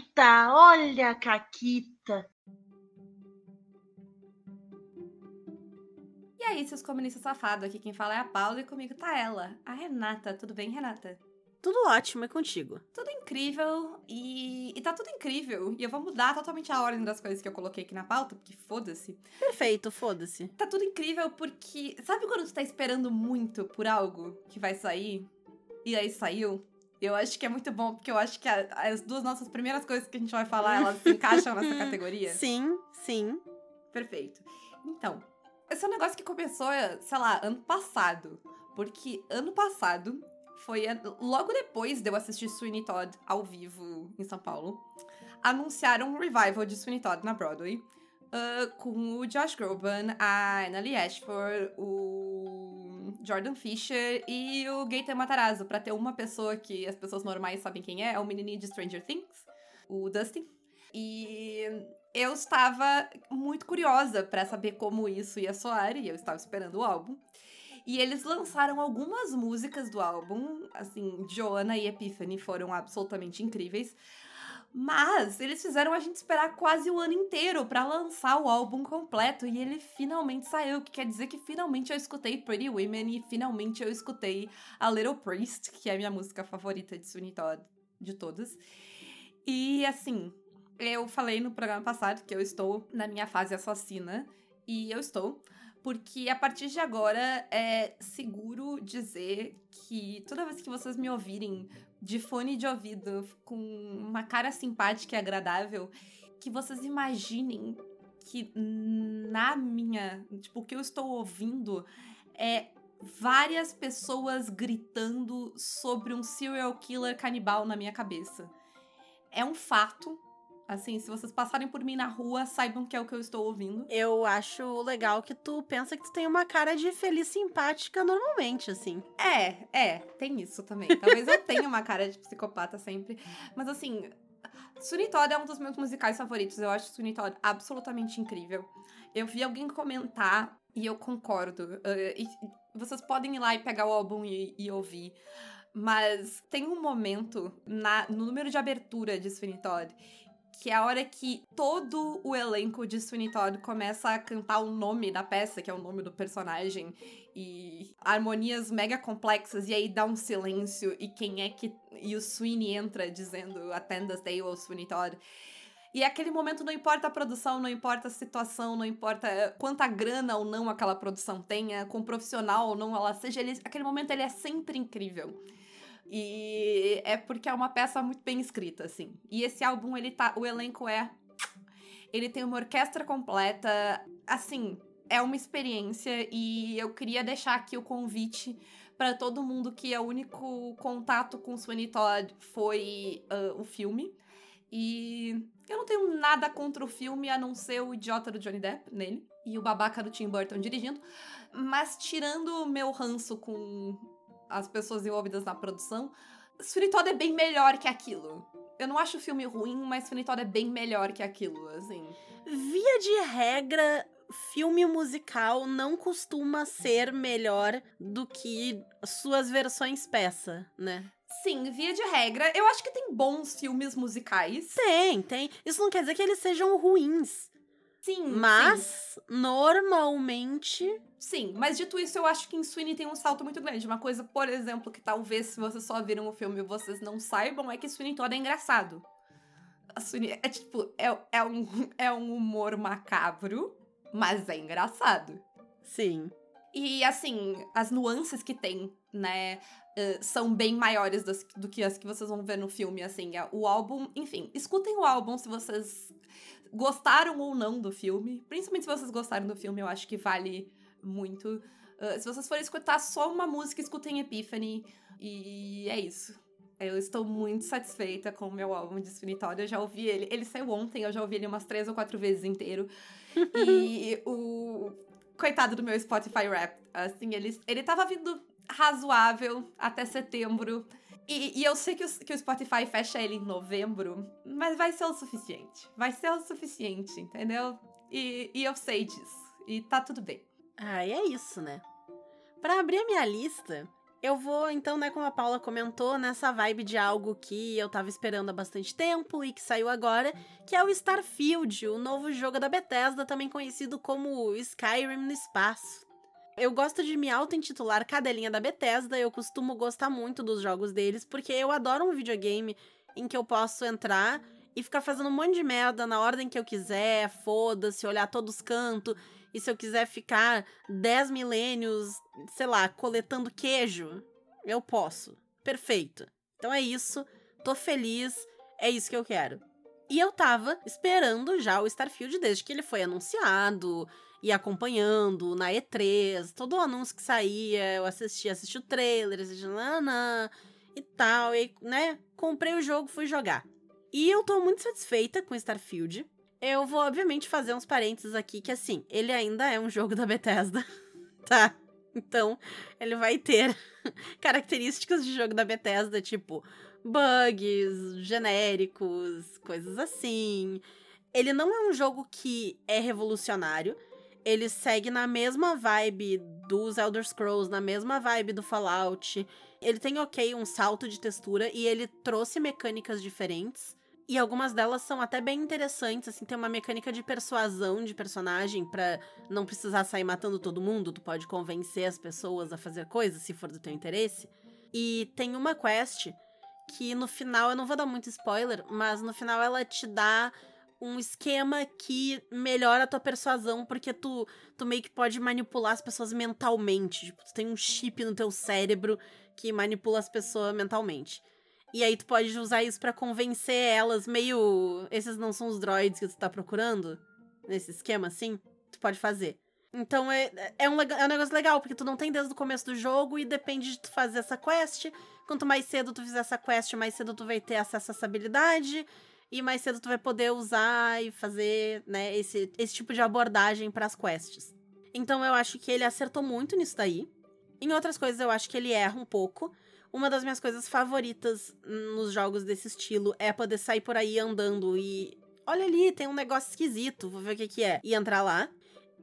Caquita, olha a Caquita. E aí, seus comunistas safados, aqui quem fala é a Paula e comigo tá ela, a Renata. Tudo bem, Renata? Tudo ótimo, é contigo. Tudo incrível e, e tá tudo incrível. E eu vou mudar totalmente a ordem das coisas que eu coloquei aqui na pauta, porque foda-se. Perfeito, foda-se. Tá tudo incrível porque. Sabe quando tu tá esperando muito por algo que vai sair? E aí saiu? Eu acho que é muito bom, porque eu acho que a, as duas nossas primeiras coisas que a gente vai falar, elas se encaixam nessa categoria. Sim, sim. Perfeito. Então, esse é um negócio que começou, sei lá, ano passado. Porque ano passado foi logo depois de eu assistir Sweeney Todd ao vivo em São Paulo. Anunciaram um revival de Sweeney Todd na Broadway. Uh, com o Josh Groban, a Annalie Ashford, o Jordan Fisher e o Gaten Matarazzo, para ter uma pessoa que as pessoas normais sabem quem é, é o menininho de Stranger Things, o Dustin. E eu estava muito curiosa para saber como isso ia soar e eu estava esperando o álbum. E eles lançaram algumas músicas do álbum, assim, Joanna e Epiphany foram absolutamente incríveis. Mas eles fizeram a gente esperar quase o ano inteiro para lançar o álbum completo e ele finalmente saiu, que quer dizer que finalmente eu escutei Pretty Women e finalmente eu escutei A Little Priest, que é a minha música favorita de Sweeney Todd de todas. E assim, eu falei no programa passado que eu estou na minha fase assassina e eu estou porque a partir de agora é seguro dizer que toda vez que vocês me ouvirem de fone de ouvido com uma cara simpática e agradável, que vocês imaginem que na minha, tipo, o que eu estou ouvindo é várias pessoas gritando sobre um serial killer canibal na minha cabeça. É um fato, Assim, se vocês passarem por mim na rua, saibam que é o que eu estou ouvindo. Eu acho legal que tu pensa que tu tem uma cara de feliz simpática normalmente, assim. É, é, tem isso também. Talvez eu tenha uma cara de psicopata sempre. Mas assim, Sweeney Todd é um dos meus musicais favoritos. Eu acho Sweeney Todd absolutamente incrível. Eu vi alguém comentar e eu concordo. Uh, e vocês podem ir lá e pegar o álbum e, e ouvir. Mas tem um momento na, no número de abertura de Sweeney Todd que é a hora que todo o elenco de Sweeney Todd começa a cantar o nome da peça, que é o nome do personagem, e harmonias mega complexas, e aí dá um silêncio, e quem é que. E o Sweeney entra dizendo Attend us Day ou Sweeney Todd. E aquele momento não importa a produção, não importa a situação, não importa quanta grana ou não aquela produção tenha, com profissional ou não ela seja, ele, aquele momento ele é sempre incrível. E é porque é uma peça muito bem escrita, assim. E esse álbum, ele tá. O elenco é. Ele tem uma orquestra completa. Assim, é uma experiência. E eu queria deixar aqui o convite para todo mundo que é o único contato com Sweeney Todd foi uh, o filme. E eu não tenho nada contra o filme, a não ser o idiota do Johnny Depp nele. E o babaca do Tim Burton dirigindo. Mas tirando o meu ranço com as pessoas envolvidas na produção, Sweeney Todd é bem melhor que aquilo. Eu não acho o filme ruim, mas Sweeney Todd é bem melhor que aquilo, assim. Via de regra, filme musical não costuma ser melhor do que suas versões peça, né? Sim, via de regra. Eu acho que tem bons filmes musicais. Tem, tem. Isso não quer dizer que eles sejam ruins. Sim. Mas, sim. normalmente. Sim, mas dito isso, eu acho que em Sweeney tem um salto muito grande. Uma coisa, por exemplo, que talvez se vocês só viram o filme e vocês não saibam, é que Sweeney Todd é engraçado. A Sweeney é tipo, é, é, um, é um humor macabro, mas é engraçado. Sim. E assim, as nuances que tem, né, uh, são bem maiores das, do que as que vocês vão ver no filme, assim. É, o álbum, enfim, escutem o álbum se vocês gostaram ou não do filme. Principalmente se vocês gostaram do filme, eu acho que vale muito. Uh, se vocês forem escutar só uma música, escutem Epiphany. E é isso. Eu estou muito satisfeita com o meu álbum de Spiritório. Eu já ouvi ele. Ele saiu ontem, eu já ouvi ele umas três ou quatro vezes inteiro. e o. Coitado do meu Spotify Rap. Assim, ele, ele tava vindo razoável até setembro. E, e, eu sei que o, que o Spotify fecha ele em novembro, mas vai ser o suficiente. Vai ser o suficiente, entendeu? E, e eu sei disso. E tá tudo bem. Ah, e é isso, né? Para abrir a minha lista, Eu vou, então, né, como a Paula comentou, nessa vibe de algo que eu tava esperando há bastante tempo e que saiu agora, que é o Starfield, o novo jogo da Bethesda, também conhecido como Skyrim no espaço. Eu gosto de me auto-intitular cadelinha da Bethesda, eu costumo gostar muito dos jogos deles, porque eu adoro um videogame em que eu posso entrar e ficar fazendo um monte de merda na ordem que eu quiser, foda-se, olhar todos os cantos, e se eu quiser ficar 10 milênios, sei lá, coletando queijo, eu posso. Perfeito. Então é isso, tô feliz, é isso que eu quero. E eu tava esperando já o Starfield desde que ele foi anunciado, e acompanhando na E3, todo o anúncio que saía, eu assisti, assisti o trailer, assisti nanã, e tal, e, né, comprei o jogo, fui jogar. E eu tô muito satisfeita com Starfield. Eu vou, obviamente, fazer uns parênteses aqui, que assim, ele ainda é um jogo da Bethesda, tá? Então, ele vai ter características de jogo da Bethesda, tipo bugs, genéricos, coisas assim. Ele não é um jogo que é revolucionário. Ele segue na mesma vibe dos Elder Scrolls, na mesma vibe do Fallout. Ele tem, ok, um salto de textura e ele trouxe mecânicas diferentes. E algumas delas são até bem interessantes, assim, tem uma mecânica de persuasão de personagem para não precisar sair matando todo mundo, tu pode convencer as pessoas a fazer coisas se for do teu interesse. E tem uma quest que no final, eu não vou dar muito spoiler, mas no final ela te dá um esquema que melhora a tua persuasão, porque tu, tu meio que pode manipular as pessoas mentalmente. Tipo, tu tem um chip no teu cérebro que manipula as pessoas mentalmente. E aí tu pode usar isso para convencer elas, meio. Esses não são os droids que tu tá procurando? Nesse esquema assim? Tu pode fazer. Então é, é, um, é um negócio legal, porque tu não tem desde o começo do jogo e depende de tu fazer essa quest. Quanto mais cedo tu fizer essa quest, mais cedo tu vai ter acesso a essa habilidade. E mais cedo tu vai poder usar e fazer, né, esse, esse tipo de abordagem para as quests. Então eu acho que ele acertou muito nisso daí. Em outras coisas eu acho que ele erra um pouco. Uma das minhas coisas favoritas nos jogos desse estilo é poder sair por aí andando e. Olha ali, tem um negócio esquisito, vou ver o que, que é. E entrar lá.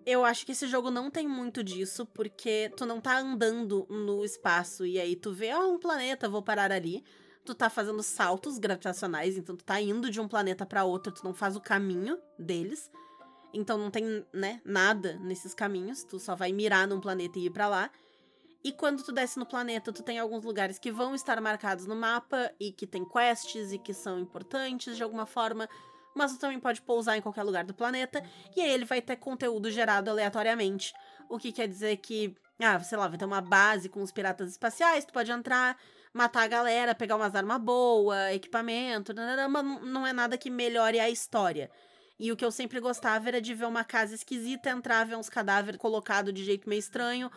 Eu acho que esse jogo não tem muito disso, porque tu não tá andando no espaço e aí tu vê, ó, oh, um planeta, vou parar ali. Tu tá fazendo saltos gravitacionais, então tu tá indo de um planeta para outro, tu não faz o caminho deles. Então não tem, né, nada nesses caminhos, tu só vai mirar num planeta e ir para lá. E quando tu desce no planeta, tu tem alguns lugares que vão estar marcados no mapa e que tem quests e que são importantes de alguma forma, mas tu também pode pousar em qualquer lugar do planeta e aí ele vai ter conteúdo gerado aleatoriamente. O que quer dizer que, ah, sei lá, vai ter uma base com os piratas espaciais, tu pode entrar, matar a galera, pegar umas armas boas, equipamento, mas não é nada que melhore a história. E o que eu sempre gostava era de ver uma casa esquisita, entrar, ver uns cadáveres colocados de jeito meio estranho,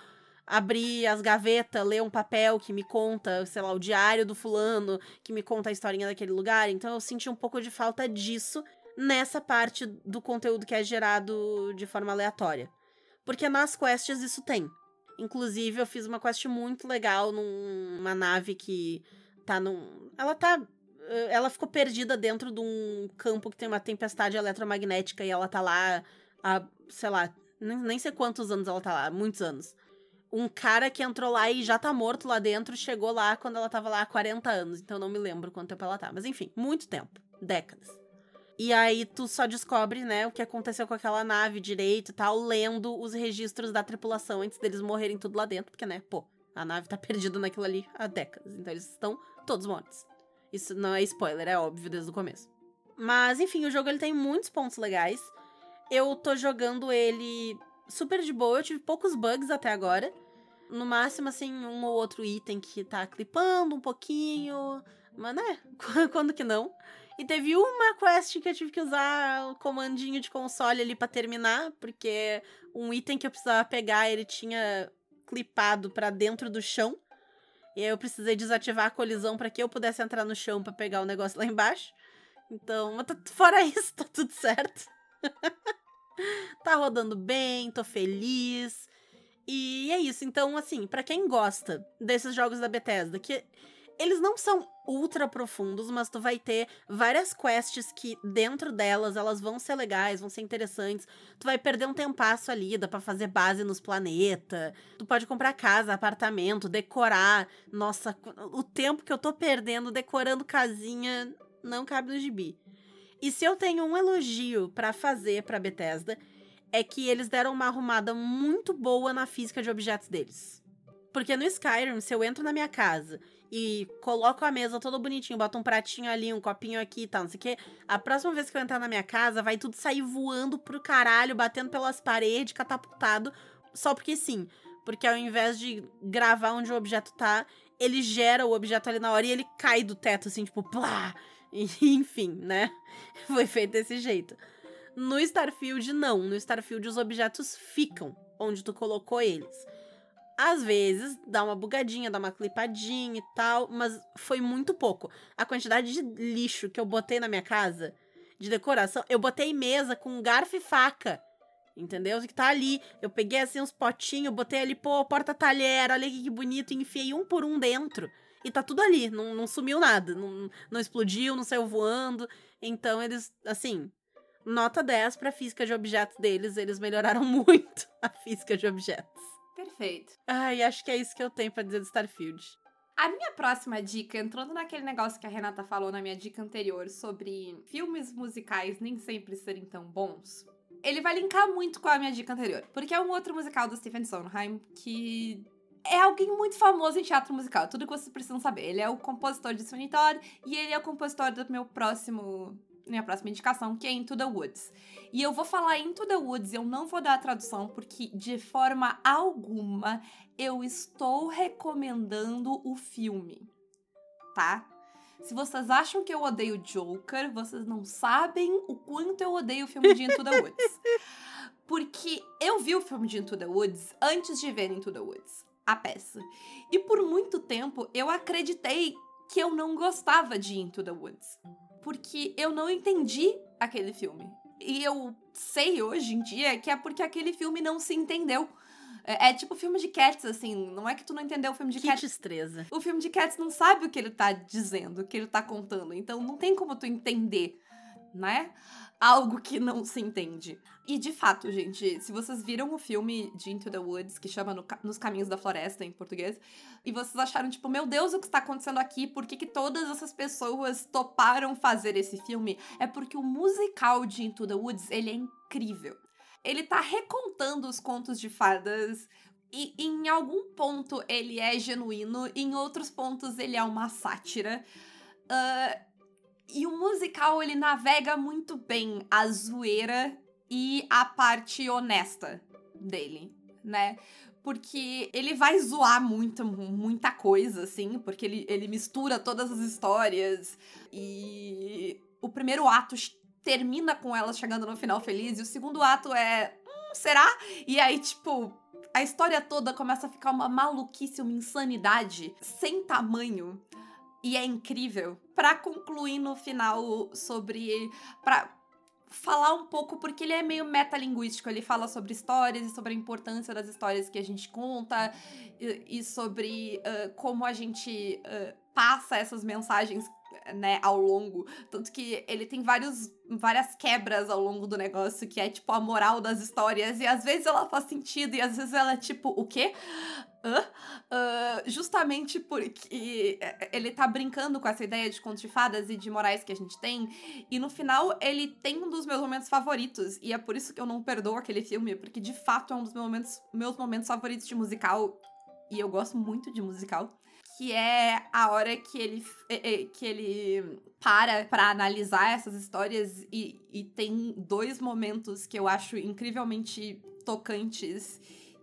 abrir as gavetas, ler um papel que me conta, sei lá, o diário do fulano, que me conta a historinha daquele lugar. Então eu senti um pouco de falta disso nessa parte do conteúdo que é gerado de forma aleatória. Porque nas quests isso tem. Inclusive, eu fiz uma quest muito legal numa nave que tá num. Ela tá. Eh, ela ficou perdida dentro de um campo que tem uma tempestade eletromagnética e ela tá lá há, sei lá, nem sei quantos anos ela tá lá, muitos anos um cara que entrou lá e já tá morto lá dentro, chegou lá quando ela tava lá há 40 anos. Então não me lembro quanto tempo ela tá. Mas enfim, muito tempo. Décadas. E aí tu só descobre, né, o que aconteceu com aquela nave direito e tal, lendo os registros da tripulação antes deles morrerem tudo lá dentro. Porque, né, pô, a nave tá perdida naquilo ali há décadas. Então eles estão todos mortos. Isso não é spoiler, é óbvio desde o começo. Mas, enfim, o jogo ele tem muitos pontos legais. Eu tô jogando ele super de boa. Eu tive poucos bugs até agora. No máximo, assim, um ou outro item que tá clipando um pouquinho. Mas, né? Quando que não? E teve uma quest que eu tive que usar o comandinho de console ali para terminar, porque um item que eu precisava pegar, ele tinha clipado para dentro do chão. E aí eu precisei desativar a colisão para que eu pudesse entrar no chão para pegar o negócio lá embaixo. Então, tá, fora isso, tá tudo certo. tá rodando bem, tô feliz. E é isso. Então, assim, para quem gosta desses jogos da Bethesda, que eles não são ultra profundos, mas tu vai ter várias quests que dentro delas elas vão ser legais, vão ser interessantes. Tu vai perder um tempasso ali, dá pra fazer base nos planetas. Tu pode comprar casa, apartamento, decorar. Nossa, o tempo que eu tô perdendo decorando casinha não cabe no gibi. E se eu tenho um elogio para fazer para Bethesda, é que eles deram uma arrumada muito boa na física de objetos deles. Porque no Skyrim, se eu entro na minha casa e coloco a mesa todo bonitinho, boto um pratinho ali, um copinho aqui e tal, não sei o quê, a próxima vez que eu entrar na minha casa, vai tudo sair voando pro caralho, batendo pelas paredes, catapultado, só porque sim. Porque ao invés de gravar onde o objeto tá, ele gera o objeto ali na hora e ele cai do teto, assim, tipo, plá! Enfim, né? Foi feito desse jeito. No Starfield, não. No Starfield, os objetos ficam onde tu colocou eles. Às vezes, dá uma bugadinha, dá uma clipadinha e tal, mas foi muito pouco. A quantidade de lixo que eu botei na minha casa, de decoração, eu botei mesa com garfo e faca. Entendeu? Que tá ali. Eu peguei assim uns potinhos, botei ali, pô, porta-talher, olha que bonito, e enfiei um por um dentro. E tá tudo ali, não, não sumiu nada. Não, não explodiu, não saiu voando. Então eles, assim, nota 10 pra física de objetos deles. Eles melhoraram muito a física de objetos. Perfeito. Ai, acho que é isso que eu tenho pra dizer do Starfield. A minha próxima dica, entrando naquele negócio que a Renata falou na minha dica anterior sobre filmes musicais nem sempre serem tão bons, ele vai linkar muito com a minha dica anterior. Porque é um outro musical do Stephen Sondheim que é alguém muito famoso em teatro musical, tudo que vocês precisam saber. Ele é o compositor de Sweeney Todd e ele é o compositor do meu próximo minha próxima indicação, que é Into the Woods. E eu vou falar Into the Woods, eu não vou dar a tradução, porque de forma alguma eu estou recomendando o filme, tá? Se vocês acham que eu odeio Joker, vocês não sabem o quanto eu odeio o filme de Into the Woods. Porque eu vi o filme de Into the Woods antes de ver Into the Woods a peça. E por muito tempo eu acreditei que eu não gostava de Into the Woods. Porque eu não entendi aquele filme. E eu sei hoje em dia que é porque aquele filme não se entendeu. É, é tipo filme de Cats, assim. Não é que tu não entendeu o filme de que Cats. destreza. O filme de Cats não sabe o que ele tá dizendo, o que ele tá contando. Então não tem como tu entender, né? Algo que não se entende. E de fato, gente, se vocês viram o filme de Into the Woods, que chama no, Nos Caminhos da Floresta em português, e vocês acharam, tipo, meu Deus, o que está acontecendo aqui? Por que, que todas essas pessoas toparam fazer esse filme? É porque o musical de Into the Woods, ele é incrível. Ele tá recontando os contos de fadas. E em algum ponto ele é genuíno, em outros pontos ele é uma sátira. Uh, e o musical, ele navega muito bem a zoeira e a parte honesta dele, né? Porque ele vai zoar muito, muita coisa, assim, porque ele, ele mistura todas as histórias e o primeiro ato termina com elas chegando no final feliz e o segundo ato é. Hum, será? E aí, tipo, a história toda começa a ficar uma maluquice, uma insanidade sem tamanho e é incrível. Para concluir no final sobre para falar um pouco porque ele é meio metalinguístico, ele fala sobre histórias e sobre a importância das histórias que a gente conta e, e sobre uh, como a gente uh, passa essas mensagens né, ao longo. Tanto que ele tem vários, várias quebras ao longo do negócio, que é tipo a moral das histórias. E às vezes ela faz sentido, e às vezes ela é tipo, o quê? Uh, justamente porque ele tá brincando com essa ideia de contos de fadas e de morais que a gente tem. E no final, ele tem um dos meus momentos favoritos. E é por isso que eu não perdoo aquele filme, porque de fato é um dos meus momentos, meus momentos favoritos de musical. E eu gosto muito de musical que é a hora que ele, que ele para para analisar essas histórias e, e tem dois momentos que eu acho incrivelmente tocantes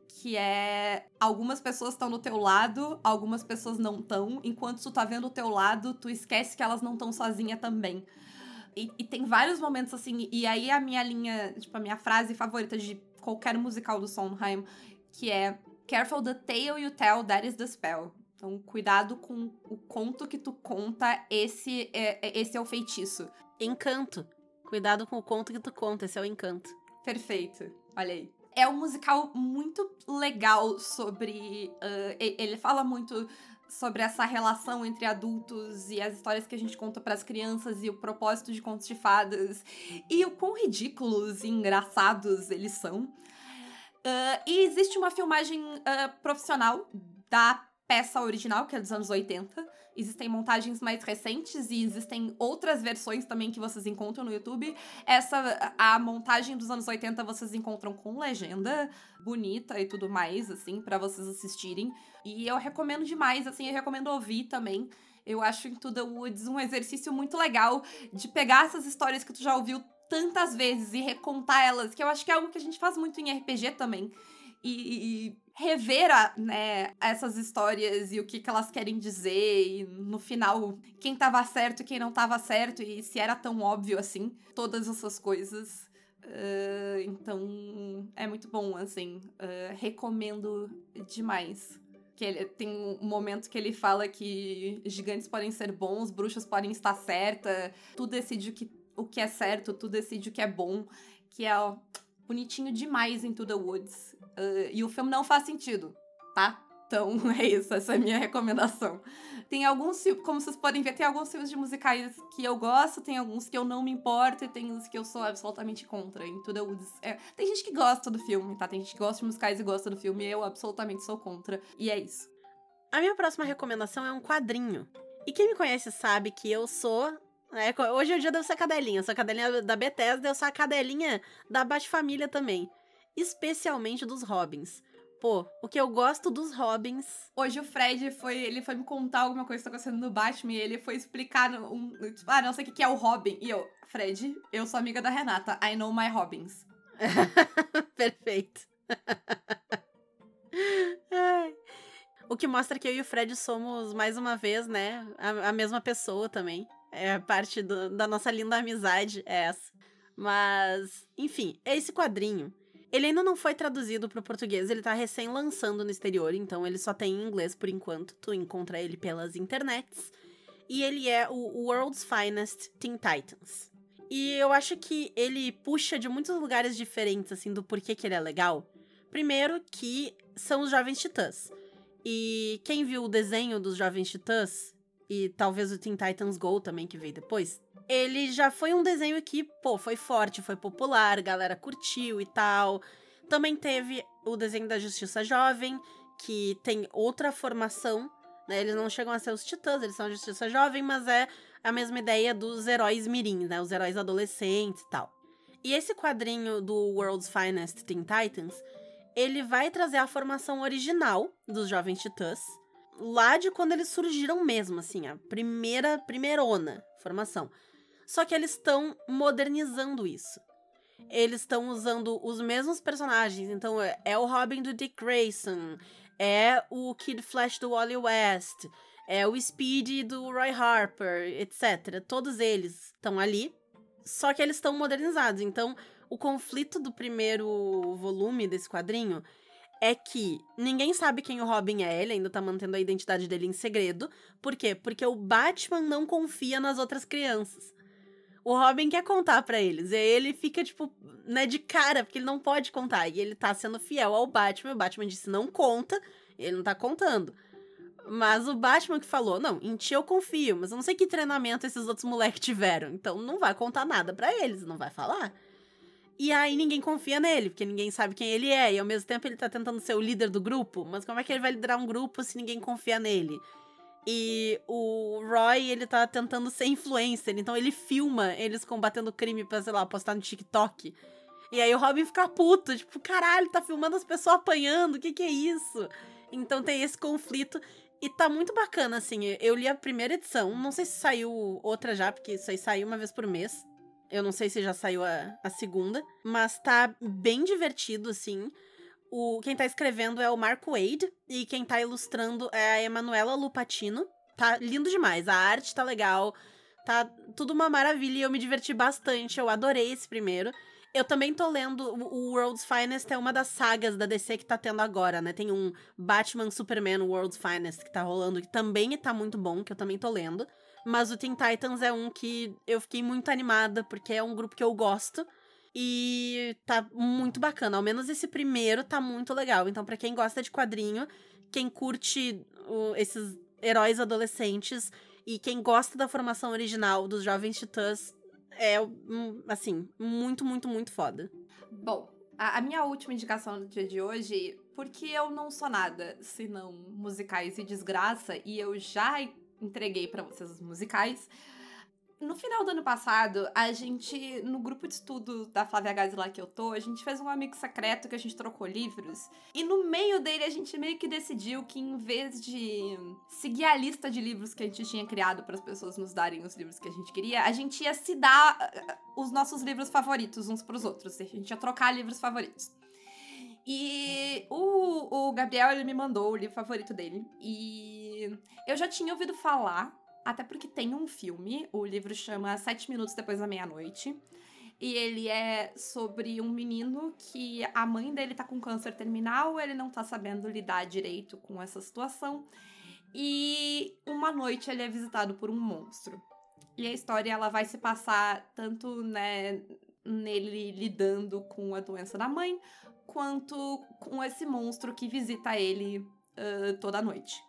que é algumas pessoas estão no teu lado, algumas pessoas não estão. Enquanto tu tá vendo o teu lado, tu esquece que elas não estão sozinhas também. E, e, tem vários momentos assim, e aí a minha linha, tipo, a minha frase favorita de qualquer musical do Sondheim, que é Careful the tale you tell, that is the spell. Então, cuidado com o conto que tu conta, esse é, é, esse é o feitiço. Encanto. Cuidado com o conto que tu conta, esse é o encanto. Perfeito. Olha aí. É um musical muito legal sobre. Uh, ele fala muito sobre essa relação entre adultos e as histórias que a gente conta para as crianças e o propósito de contos de fadas e o quão ridículos e engraçados eles são. Uh, e existe uma filmagem uh, profissional da peça original, que é dos anos 80. Existem montagens mais recentes e existem outras versões também que vocês encontram no YouTube. Essa, a montagem dos anos 80 vocês encontram com legenda bonita e tudo mais, assim, para vocês assistirem. E eu recomendo demais, assim, eu recomendo ouvir também. Eu acho em The Woods um exercício muito legal de pegar essas histórias que tu já ouviu tantas vezes e recontar elas, que eu acho que é algo que a gente faz muito em RPG também. E, e rever a, né, essas histórias e o que, que elas querem dizer, e no final, quem tava certo e quem não tava certo, e se era tão óbvio assim, todas essas coisas. Uh, então, é muito bom, assim, uh, recomendo demais. Que ele tem um momento que ele fala que gigantes podem ser bons, bruxas podem estar certa, tu decide o que, o que é certo, tu decide o que é bom, que é ó, bonitinho demais em To The Woods. Uh, e o filme não faz sentido, tá? Então é isso, essa é a minha recomendação. Tem alguns como vocês podem ver, tem alguns filmes de musicais que eu gosto, tem alguns que eu não me importo e tem uns que eu sou absolutamente contra. Em The Woods. É, tem gente que gosta do filme, tá? Tem gente que gosta de musicais e gosta do filme, eu absolutamente sou contra. E é isso. A minha próxima recomendação é um quadrinho. E quem me conhece sabe que eu sou é, hoje é o dia da eu ser cadelinha. Eu sou a cadelinha da Bethesda, eu sou a cadelinha da Bat-Família também especialmente dos Robins. Pô, o que eu gosto dos Robins. Hoje o Fred foi. Ele foi me contar alguma coisa que tá acontecendo no Batman e ele foi explicar um. Tipo, ah, não sei o que é o Robin. E eu, Fred, eu sou amiga da Renata. I know my Robins. Perfeito. o que mostra que eu e o Fred somos, mais uma vez, né, a, a mesma pessoa também. É parte do, da nossa linda amizade, é essa. Mas, enfim, esse quadrinho ele ainda não foi traduzido para o português, ele tá recém lançando no exterior, então ele só tem em inglês por enquanto. Tu encontra ele pelas internets. E ele é o World's Finest Teen Titans. E eu acho que ele puxa de muitos lugares diferentes, assim, do porquê que ele é legal. Primeiro, que são os Jovens Titãs. E quem viu o desenho dos Jovens Titãs, e talvez o Teen Titans Go também, que veio depois, ele já foi um desenho que, pô, foi forte, foi popular, galera curtiu e tal. Também teve o desenho da Justiça Jovem, que tem outra formação, né? Eles não chegam a ser os titãs, eles são a Justiça Jovem, mas é a mesma ideia dos heróis mirim, né? Os heróis adolescentes e tal. E esse quadrinho do World's Finest Teen Titans, ele vai trazer a formação original dos Jovens Titãs, lá de quando eles surgiram mesmo, assim, a primeira, primeirona formação. Só que eles estão modernizando isso. Eles estão usando os mesmos personagens. Então, é, é o Robin do Dick Grayson, é o Kid Flash do Wally West, é o Speed do Roy Harper, etc. Todos eles estão ali, só que eles estão modernizados. Então, o conflito do primeiro volume desse quadrinho é que ninguém sabe quem o Robin é, ele ainda tá mantendo a identidade dele em segredo. Por quê? Porque o Batman não confia nas outras crianças o Robin quer contar para eles. E aí ele fica, tipo, né, de cara, porque ele não pode contar. E ele tá sendo fiel ao Batman. O Batman disse não conta, e ele não tá contando. Mas o Batman que falou, não, em ti eu confio, mas eu não sei que treinamento esses outros moleques tiveram. Então não vai contar nada para eles, não vai falar. E aí ninguém confia nele, porque ninguém sabe quem ele é. E ao mesmo tempo ele tá tentando ser o líder do grupo. Mas como é que ele vai liderar um grupo se ninguém confia nele? E o Roy, ele tá tentando ser influencer, então ele filma eles combatendo crime pra, sei lá, postar no TikTok. E aí o Robin fica puto, tipo, caralho, tá filmando as pessoas apanhando, o que que é isso? Então tem esse conflito e tá muito bacana, assim. Eu li a primeira edição, não sei se saiu outra já, porque isso aí saiu uma vez por mês. Eu não sei se já saiu a, a segunda, mas tá bem divertido, assim. O, quem tá escrevendo é o Marco Wade e quem tá ilustrando é a Emanuela Lupatino. Tá lindo demais, a arte tá legal, tá tudo uma maravilha e eu me diverti bastante, eu adorei esse primeiro. Eu também tô lendo o World's Finest, é uma das sagas da DC que tá tendo agora, né? Tem um Batman Superman World's Finest que tá rolando, que também tá muito bom, que eu também tô lendo. Mas o Teen Titans é um que eu fiquei muito animada, porque é um grupo que eu gosto. E tá muito bacana. Ao menos esse primeiro tá muito legal. Então, para quem gosta de quadrinho, quem curte o, esses heróis adolescentes. E quem gosta da formação original dos Jovens Titãs é, assim, muito, muito, muito foda. Bom, a, a minha última indicação do dia de hoje, porque eu não sou nada senão musicais e desgraça, e eu já entreguei para vocês os musicais. No final do ano passado, a gente, no grupo de estudo da Flávia Gazi lá que eu tô, a gente fez um amigo secreto que a gente trocou livros. E no meio dele, a gente meio que decidiu que em vez de seguir a lista de livros que a gente tinha criado para as pessoas nos darem os livros que a gente queria, a gente ia se dar uh, os nossos livros favoritos uns pros outros. A gente ia trocar livros favoritos. E o, o Gabriel, ele me mandou o livro favorito dele. E eu já tinha ouvido falar até porque tem um filme, o livro chama Sete Minutos Depois da Meia-Noite. E ele é sobre um menino que a mãe dele tá com câncer terminal, ele não tá sabendo lidar direito com essa situação. E uma noite ele é visitado por um monstro. E a história ela vai se passar tanto né, nele lidando com a doença da mãe, quanto com esse monstro que visita ele uh, toda noite.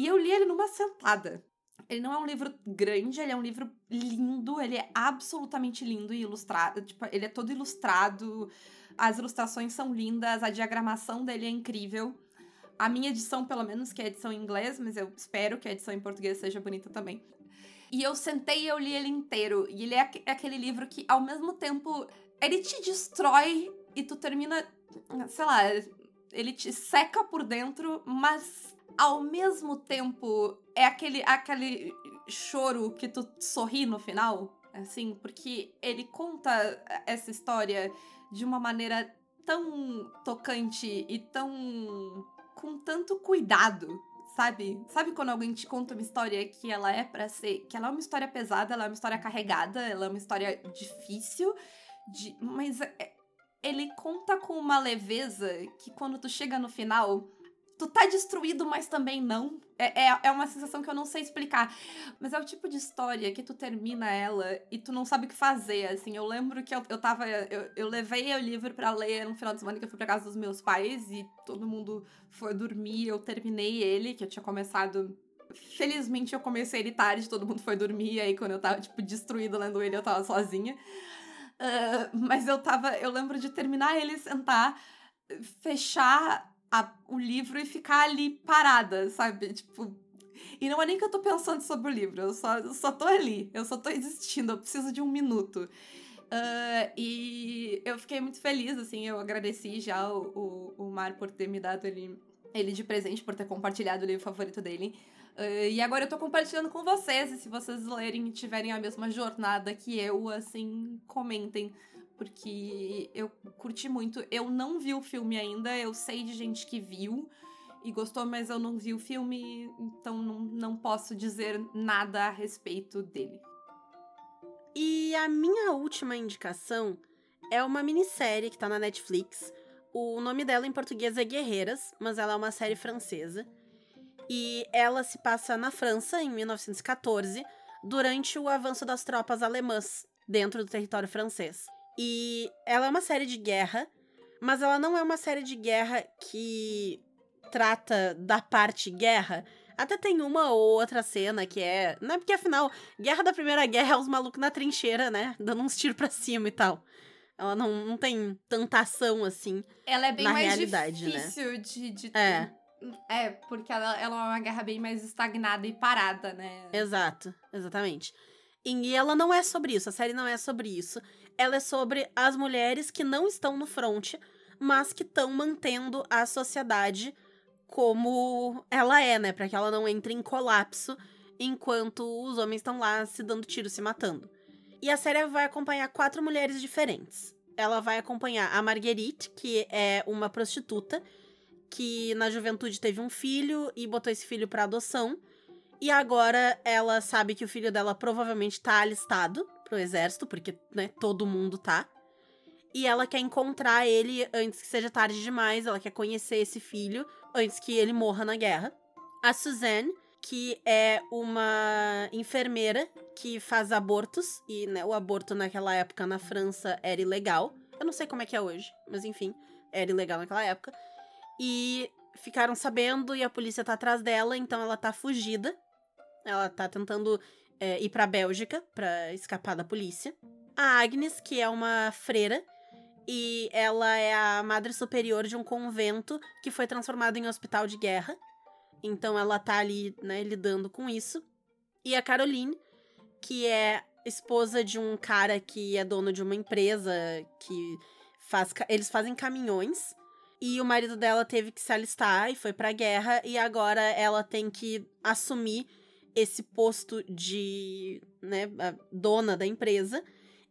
E eu li ele numa sentada. Ele não é um livro grande, ele é um livro lindo, ele é absolutamente lindo e ilustrado. Tipo, ele é todo ilustrado, as ilustrações são lindas, a diagramação dele é incrível. A minha edição, pelo menos, que é a edição em inglês, mas eu espero que a edição em português seja bonita também. E eu sentei e eu li ele inteiro. E ele é, é aquele livro que, ao mesmo tempo, ele te destrói e tu termina, sei lá, ele te seca por dentro, mas ao mesmo tempo é aquele, aquele choro que tu sorri no final, assim, porque ele conta essa história de uma maneira tão tocante e tão. com tanto cuidado, sabe? Sabe quando alguém te conta uma história que ela é para ser. que ela é uma história pesada, ela é uma história carregada, ela é uma história difícil, de, mas é, ele conta com uma leveza que quando tu chega no final tu tá destruído, mas também não. É, é, é, uma sensação que eu não sei explicar. Mas é o tipo de história que tu termina ela e tu não sabe o que fazer, assim. Eu lembro que eu, eu tava... Eu, eu levei o livro para ler no final de semana que eu fui pra casa dos meus pais e todo mundo foi dormir. Eu terminei ele, que eu tinha começado... Felizmente eu comecei ele tarde, todo mundo foi dormir. Aí quando eu tava, tipo, destruída lendo ele, eu tava sozinha. Uh, mas eu tava... Eu lembro de terminar ele, sentar, fechar a, o livro e ficar ali parada, sabe? Tipo. E não é nem que eu tô pensando sobre o livro, eu só, eu só tô ali, eu só tô existindo, eu preciso de um minuto. Uh, e eu fiquei muito feliz, assim, eu agradeci já o, o, o Mar por ter me dado ele, ele de presente, por ter compartilhado o livro favorito dele. Uh, e agora eu tô compartilhando com vocês, e se vocês lerem e tiverem a mesma jornada que eu, assim, comentem porque eu curti muito. Eu não vi o filme ainda, eu sei de gente que viu e gostou, mas eu não vi o filme, então não, não posso dizer nada a respeito dele. E a minha última indicação é uma minissérie que tá na Netflix. O nome dela em português é Guerreiras, mas ela é uma série francesa. E ela se passa na França, em 1914, durante o avanço das tropas alemãs dentro do território francês. E ela é uma série de guerra, mas ela não é uma série de guerra que trata da parte guerra. Até tem uma ou outra cena que é. Não é porque afinal, guerra da Primeira Guerra é os malucos na trincheira, né? Dando uns tiros pra cima e tal. Ela não, não tem tanta ação assim. Ela é bem na mais realidade, né? difícil de, de. É. É, porque ela, ela é uma guerra bem mais estagnada e parada, né? Exato, exatamente. E ela não é sobre isso, a série não é sobre isso. Ela é sobre as mulheres que não estão no front, mas que estão mantendo a sociedade como ela é, né? Para que ela não entre em colapso enquanto os homens estão lá se dando tiro, se matando. E a série vai acompanhar quatro mulheres diferentes. Ela vai acompanhar a Marguerite, que é uma prostituta que na juventude teve um filho e botou esse filho para adoção. E agora ela sabe que o filho dela provavelmente tá alistado pro exército, porque, né, todo mundo tá. E ela quer encontrar ele antes que seja tarde demais, ela quer conhecer esse filho antes que ele morra na guerra. A Suzanne, que é uma enfermeira que faz abortos, e né, o aborto naquela época na França era ilegal. Eu não sei como é que é hoje, mas enfim, era ilegal naquela época. E ficaram sabendo e a polícia tá atrás dela, então ela tá fugida. Ela tá tentando é, ir pra Bélgica pra escapar da polícia. A Agnes, que é uma freira, e ela é a madre superior de um convento que foi transformado em hospital de guerra. Então ela tá ali, né, lidando com isso. E a Caroline, que é esposa de um cara que é dono de uma empresa que faz eles fazem caminhões e o marido dela teve que se alistar e foi pra guerra, e agora ela tem que assumir esse posto de né, dona da empresa,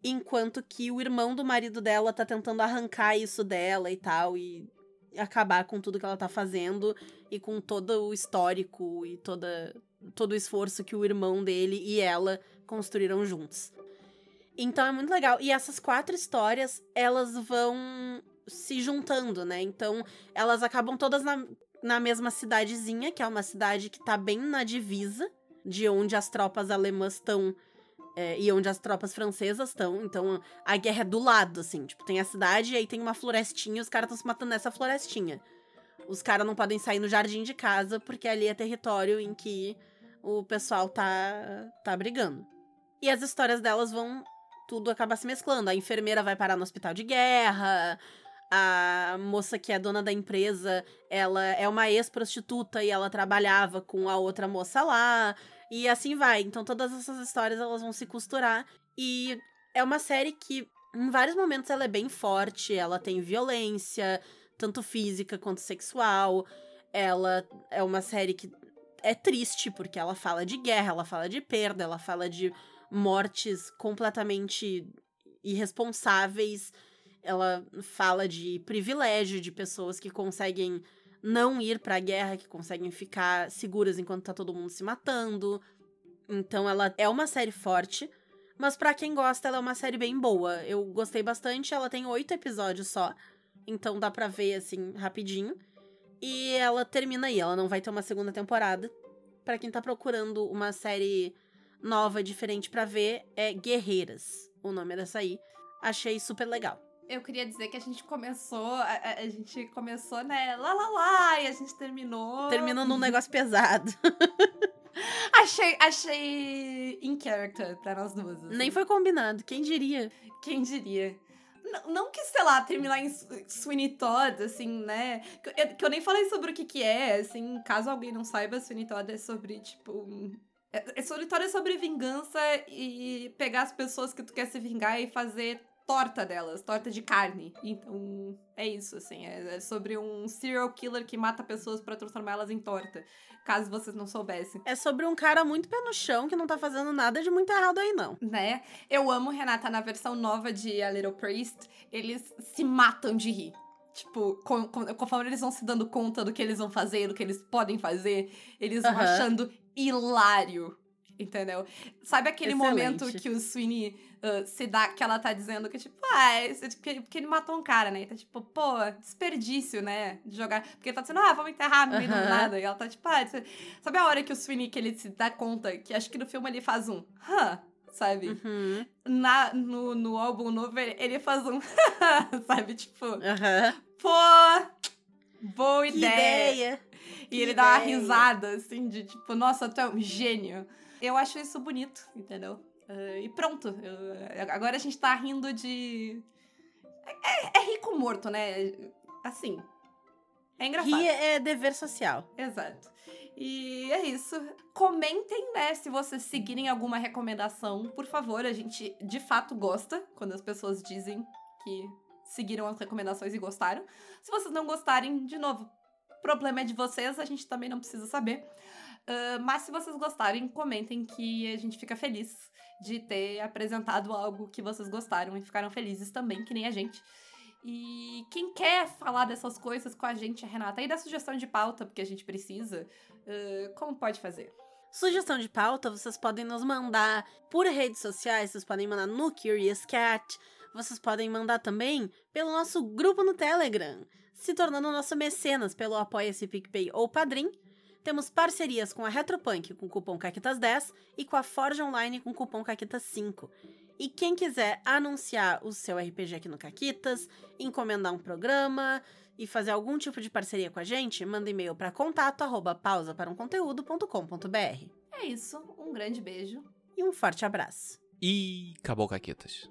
enquanto que o irmão do marido dela tá tentando arrancar isso dela e tal, e acabar com tudo que ela tá fazendo e com todo o histórico e toda, todo o esforço que o irmão dele e ela construíram juntos. Então é muito legal. E essas quatro histórias, elas vão se juntando, né? Então, elas acabam todas na, na mesma cidadezinha, que é uma cidade que tá bem na divisa de onde as tropas alemãs estão é, e onde as tropas francesas estão. Então, a guerra é do lado, assim. Tipo, tem a cidade e aí tem uma florestinha os caras estão se matando nessa florestinha. Os caras não podem sair no jardim de casa porque ali é território em que o pessoal tá, tá brigando. E as histórias delas vão tudo acaba se mesclando. A enfermeira vai parar no hospital de guerra, a moça que é dona da empresa, ela é uma ex-prostituta e ela trabalhava com a outra moça lá. E assim vai. Então todas essas histórias elas vão se costurar. E é uma série que, em vários momentos, ela é bem forte. Ela tem violência, tanto física quanto sexual. Ela é uma série que é triste, porque ela fala de guerra, ela fala de perda, ela fala de mortes completamente irresponsáveis ela fala de privilégio de pessoas que conseguem não ir para a guerra, que conseguem ficar seguras enquanto tá todo mundo se matando. Então ela é uma série forte, mas para quem gosta, ela é uma série bem boa. Eu gostei bastante, ela tem oito episódios só, então dá pra ver assim rapidinho. E ela termina aí, ela não vai ter uma segunda temporada. Para quem tá procurando uma série nova, diferente para ver, é Guerreiras, o nome dessa aí. Achei super legal eu queria dizer que a gente começou, a, a, gente começou, né, lá lá lá, e a gente terminou. Terminou num negócio pesado. achei, achei in character pra nós duas. Assim. Nem foi combinado, quem diria? Quem diria? Não, não que, sei lá, terminar em Sweeney Todd, assim, né? Que eu, que eu nem falei sobre o que que é, assim, caso alguém não saiba, Sweeney Todd é sobre, tipo... É, é Todd é sobre vingança e pegar as pessoas que tu quer se vingar e fazer torta delas, torta de carne. Então, é isso, assim. É, é sobre um serial killer que mata pessoas para transformá-las em torta. Caso vocês não soubessem. É sobre um cara muito pé no chão que não tá fazendo nada de muito errado aí, não. Né? Eu amo, Renata, na versão nova de A Little Priest, eles se matam de rir. Tipo, com, com, conforme eles vão se dando conta do que eles vão fazer, do que eles podem fazer, eles vão achando hilário entendeu? Sabe aquele Excelente. momento que o Sweeney uh, se dá, que ela tá dizendo que, tipo, ah, é, porque, porque ele matou um cara, né? E tá tipo, pô, desperdício, né? De jogar. Porque ele tá dizendo, ah, vamos enterrar no meio do nada. E ela tá tipo, ah, sabe a hora que o Sweeney, que ele se dá conta, que acho que no filme ele faz um, hã? Sabe? Uhum. Na, no, no álbum novo, ele, ele faz um, sabe? Tipo, uhum. pô, boa ideia. ideia. E que ele ideia. dá uma risada, assim, de tipo, nossa, tu é um gênio. Eu acho isso bonito, entendeu? Uh, e pronto. Eu, agora a gente tá rindo de. É, é rico morto, né? Assim. É engraçado. Rir é dever social. Exato. E é isso. Comentem, né, se vocês seguirem alguma recomendação. Por favor, a gente de fato gosta quando as pessoas dizem que seguiram as recomendações e gostaram. Se vocês não gostarem, de novo, problema é de vocês, a gente também não precisa saber. Uh, mas se vocês gostarem, comentem que a gente fica feliz de ter apresentado algo que vocês gostaram e ficaram felizes também, que nem a gente. E quem quer falar dessas coisas com a gente, Renata, e da sugestão de pauta, porque a gente precisa, uh, como pode fazer? Sugestão de pauta, vocês podem nos mandar por redes sociais, vocês podem mandar no Curious Cat, vocês podem mandar também pelo nosso grupo no Telegram, se tornando nosso mecenas pelo Apoia-se PicPay ou Padrim, temos parcerias com a Retropunk com cupom CAQUITAS10 e com a Forge Online com cupom CAQUITAS5. E quem quiser anunciar o seu RPG aqui no Caquitas, encomendar um programa e fazer algum tipo de parceria com a gente, manda e-mail para contato arroba pausa para um conteúdo.com.br. É isso, um grande beijo. E um forte abraço. E acabou, Caquetas.